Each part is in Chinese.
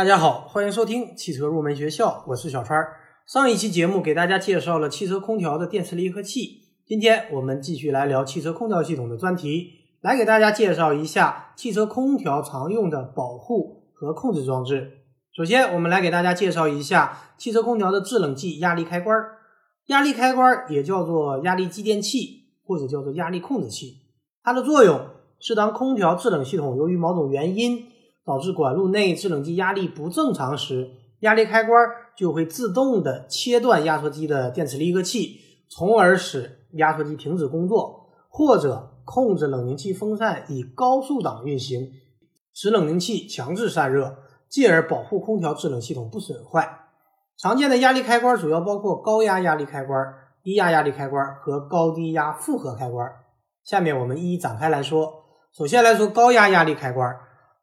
大家好，欢迎收听汽车入门学校，我是小川。上一期节目给大家介绍了汽车空调的电磁离合器，今天我们继续来聊汽车空调系统的专题，来给大家介绍一下汽车空调常用的保护和控制装置。首先，我们来给大家介绍一下汽车空调的制冷剂压力开关。压力开关也叫做压力继电器，或者叫做压力控制器。它的作用是当空调制冷系统由于某种原因，导致管路内制冷剂压力不正常时，压力开关就会自动的切断压缩机的电磁离合器，从而使压缩机停止工作，或者控制冷凝器风扇以高速档运行，使冷凝器强制散热，进而保护空调制冷系统不损坏。常见的压力开关主要包括高压压力开关、低压压力开关和高低压复合开关。下面我们一一展开来说。首先来说高压压力开关。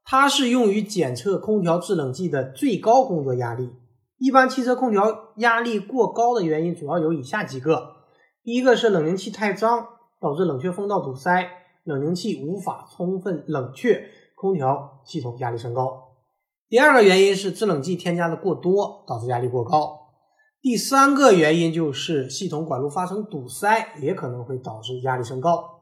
它是用于检测空调制冷剂的最高工作压力。一般汽车空调压力过高的原因主要有以下几个：第一个是冷凝器太脏，导致冷却风道堵塞，冷凝器无法充分冷却，空调系统压力升高；第二个原因是制冷剂添加的过多，导致压力过高；第三个原因就是系统管路发生堵塞，也可能会导致压力升高。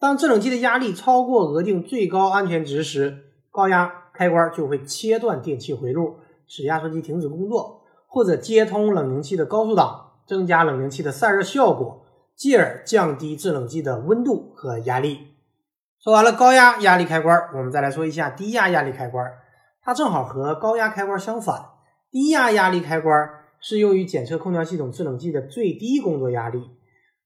当制冷剂的压力超过额定最高安全值时，高压开关就会切断电气回路，使压缩机停止工作，或者接通冷凝器的高速档，增加冷凝器的散热效果，继而降低制冷剂的温度和压力。说完了高压压力开关，我们再来说一下低压压力开关。它正好和高压开关相反。低压压力开关是用于检测空调系统制冷剂的最低工作压力。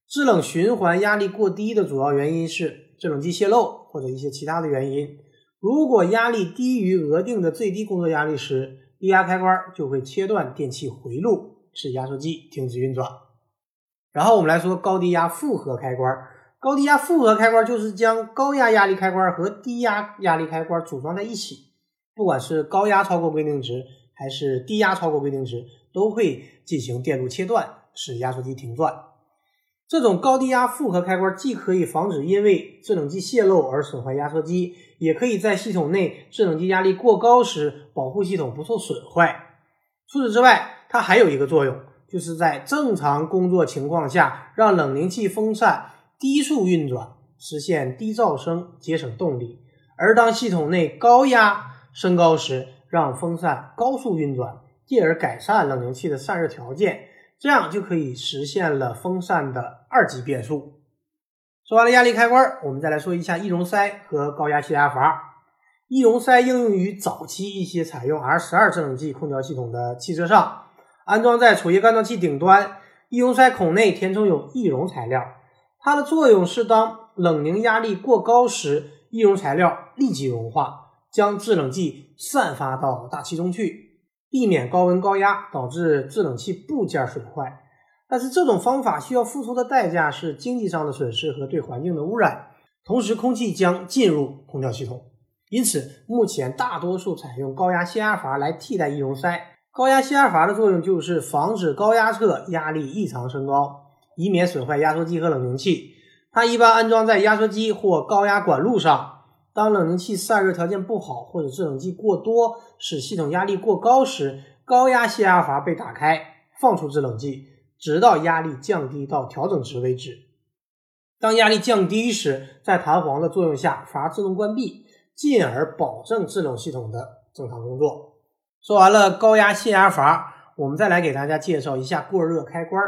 制冷循环压力过低的主要原因是制冷剂泄漏或者一些其他的原因。如果压力低于额定的最低工作压力时，低压开关就会切断电气回路，使压缩机停止运转。然后我们来说高低压复合开关。高低压复合开关就是将高压压力开关和低压压力开关组装在一起，不管是高压超过规定值还是低压超过规定值，都会进行电路切断，使压缩机停转。这种高低压复合开关既可以防止因为制冷剂泄漏而损坏压缩机，也可以在系统内制冷剂压力过高时保护系统不受损坏。除此之外，它还有一个作用，就是在正常工作情况下让冷凝器风扇低速运转，实现低噪声，节省动力；而当系统内高压升高时，让风扇高速运转，进而改善冷凝器的散热条件。这样就可以实现了风扇的二级变速。说完了压力开关，我们再来说一下易容塞和高压泄压阀。易容塞应用于早期一些采用 R 十二制冷剂空调系统的汽车上，安装在储液干燥器顶端，易容塞孔内填充有易容材料。它的作用是当冷凝压力过高时，易容材料立即融化，将制冷剂散发到大气中去。避免高温高压导致制冷器部件损坏，但是这种方法需要付出的代价是经济上的损失和对环境的污染，同时空气将进入空调系统。因此，目前大多数采用高压泄压阀来替代易容塞。高压泄压阀的作用就是防止高压侧压力异常升高，以免损坏压缩机和冷凝器。它一般安装在压缩机或高压管路上。当冷凝器散热条件不好，或者制冷剂过多，使系统压力过高时，高压泄压阀被打开，放出制冷剂，直到压力降低到调整值为止。当压力降低时，在弹簧的作用下，阀自动关闭，进而保证制冷系统的正常工作。说完了高压泄压阀，我们再来给大家介绍一下过热开关。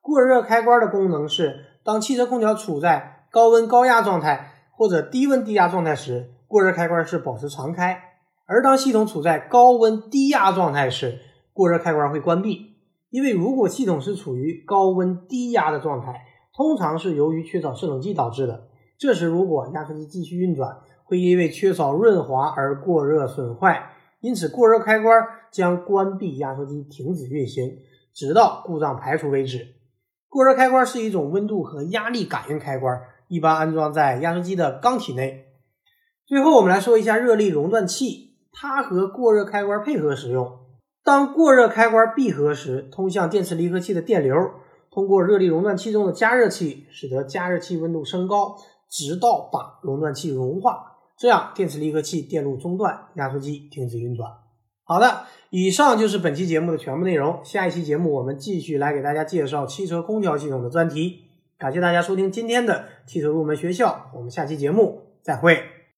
过热开关的功能是，当汽车空调处在高温高压状态。或者低温低压状态时，过热开关是保持常开；而当系统处在高温低压状态时，过热开关会关闭。因为如果系统是处于高温低压的状态，通常是由于缺少制冷剂导致的。这时如果压缩机继续运转，会因为缺少润滑而过热损坏。因此，过热开关将关闭压缩机，停止运行，直到故障排除为止。过热开关是一种温度和压力感应开关。一般安装在压缩机的缸体内。最后，我们来说一下热力熔断器，它和过热开关配合使用。当过热开关闭合时，通向电磁离合器的电流通过热力熔断器中的加热器，使得加热器温度升高，直到把熔断器融化。这样，电磁离合器电路中断，压缩机停止运转。好的，以上就是本期节目的全部内容。下一期节目我们继续来给大家介绍汽车空调系统的专题。感谢大家收听今天的汽车入门学校，我们下期节目再会。